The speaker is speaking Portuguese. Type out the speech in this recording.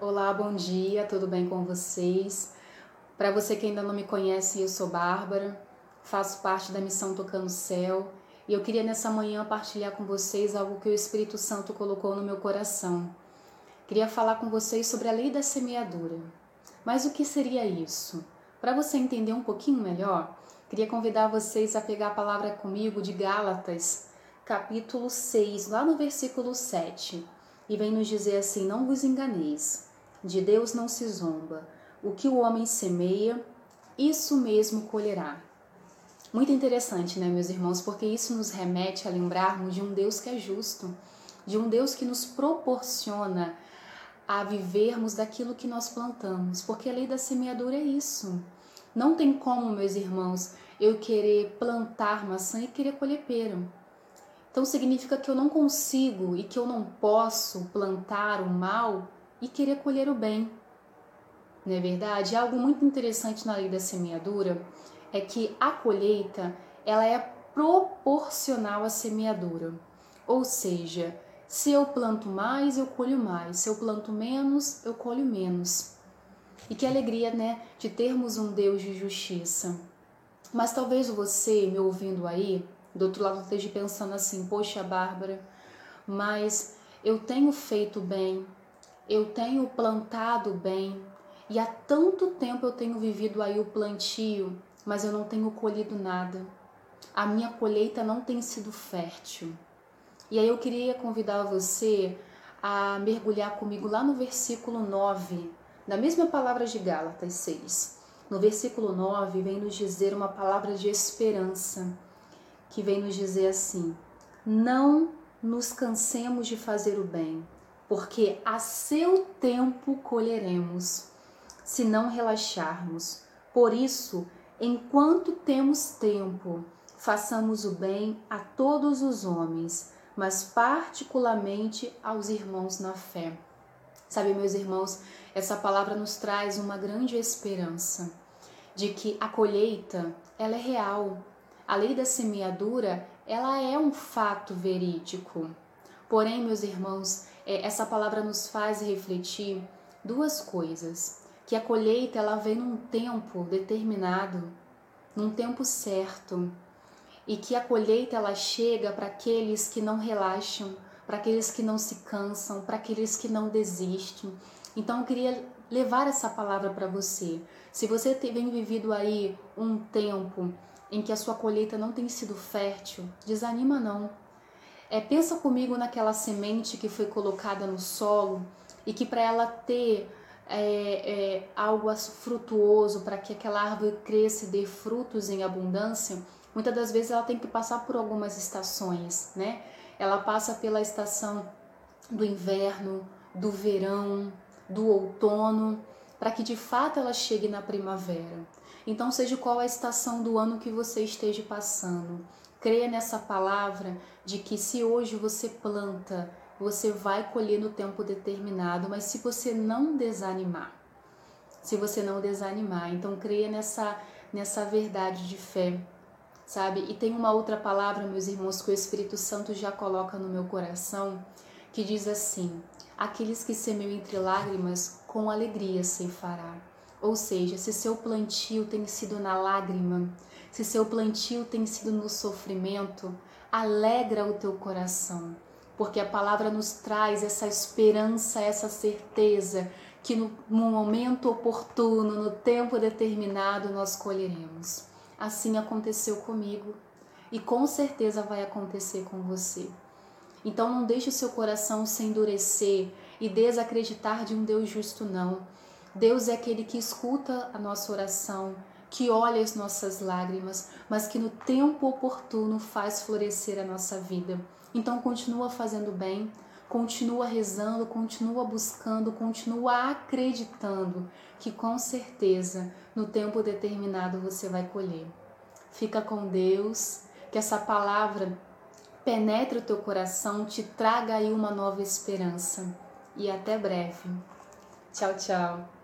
Olá, bom dia, tudo bem com vocês? Para você que ainda não me conhece, eu sou Bárbara, faço parte da missão Tocando Céu e eu queria nessa manhã partilhar com vocês algo que o Espírito Santo colocou no meu coração. Queria falar com vocês sobre a lei da semeadura. Mas o que seria isso? Para você entender um pouquinho melhor, queria convidar vocês a pegar a palavra comigo de Gálatas, capítulo 6, lá no versículo 7, e vem nos dizer assim: Não vos enganeis. De Deus não se zomba. O que o homem semeia, isso mesmo colherá. Muito interessante, né, meus irmãos? Porque isso nos remete a lembrarmos de um Deus que é justo, de um Deus que nos proporciona a vivermos daquilo que nós plantamos, porque a lei da semeadura é isso. Não tem como, meus irmãos, eu querer plantar maçã e querer colher pera. Então significa que eu não consigo e que eu não posso plantar o mal e querer colher o bem. Não é verdade? Algo muito interessante na lei da semeadura é que a colheita ela é proporcional à semeadura. Ou seja, se eu planto mais, eu colho mais. Se eu planto menos, eu colho menos. E que alegria, né, de termos um Deus de justiça. Mas talvez você, me ouvindo aí, do outro lado esteja pensando assim: "Poxa, Bárbara, mas eu tenho feito bem, eu tenho plantado bem e há tanto tempo eu tenho vivido aí o plantio, mas eu não tenho colhido nada. A minha colheita não tem sido fértil. E aí eu queria convidar você a mergulhar comigo lá no versículo 9, na mesma palavra de Gálatas 6. No versículo 9 vem nos dizer uma palavra de esperança, que vem nos dizer assim: Não nos cansemos de fazer o bem porque a seu tempo colheremos, se não relaxarmos. Por isso, enquanto temos tempo, façamos o bem a todos os homens, mas particularmente aos irmãos na fé. Sabe, meus irmãos, essa palavra nos traz uma grande esperança de que a colheita, ela é real. A lei da semeadura, ela é um fato verídico. Porém, meus irmãos, é, essa palavra nos faz refletir duas coisas: que a colheita ela vem num tempo determinado, num tempo certo, e que a colheita ela chega para aqueles que não relaxam, para aqueles que não se cansam, para aqueles que não desistem. Então eu queria levar essa palavra para você. Se você tem vivido aí um tempo em que a sua colheita não tem sido fértil, desanima não é, pensa comigo naquela semente que foi colocada no solo e que para ela ter é, é, algo frutuoso, para que aquela árvore cresça e dê frutos em abundância, muitas das vezes ela tem que passar por algumas estações, né? Ela passa pela estação do inverno, do verão, do outono, para que de fato ela chegue na primavera. Então, seja qual a estação do ano que você esteja passando, Creia nessa palavra de que se hoje você planta, você vai colher no tempo determinado, mas se você não desanimar, se você não desanimar, então creia nessa nessa verdade de fé, sabe? E tem uma outra palavra, meus irmãos, que o Espírito Santo já coloca no meu coração, que diz assim: aqueles que semeiam entre lágrimas, com alegria se fará. Ou seja, se seu plantio tem sido na lágrima, se seu plantio tem sido no sofrimento, alegra o teu coração, porque a palavra nos traz essa esperança, essa certeza que no momento oportuno, no tempo determinado, nós colheremos. Assim aconteceu comigo e com certeza vai acontecer com você. Então não deixe o seu coração se endurecer e desacreditar de um Deus justo, não. Deus é aquele que escuta a nossa oração, que olha as nossas lágrimas, mas que no tempo oportuno faz florescer a nossa vida. Então continua fazendo bem, continua rezando, continua buscando, continua acreditando que com certeza no tempo determinado você vai colher. Fica com Deus, que essa palavra penetre o teu coração, te traga aí uma nova esperança. E até breve. Tchau, tchau.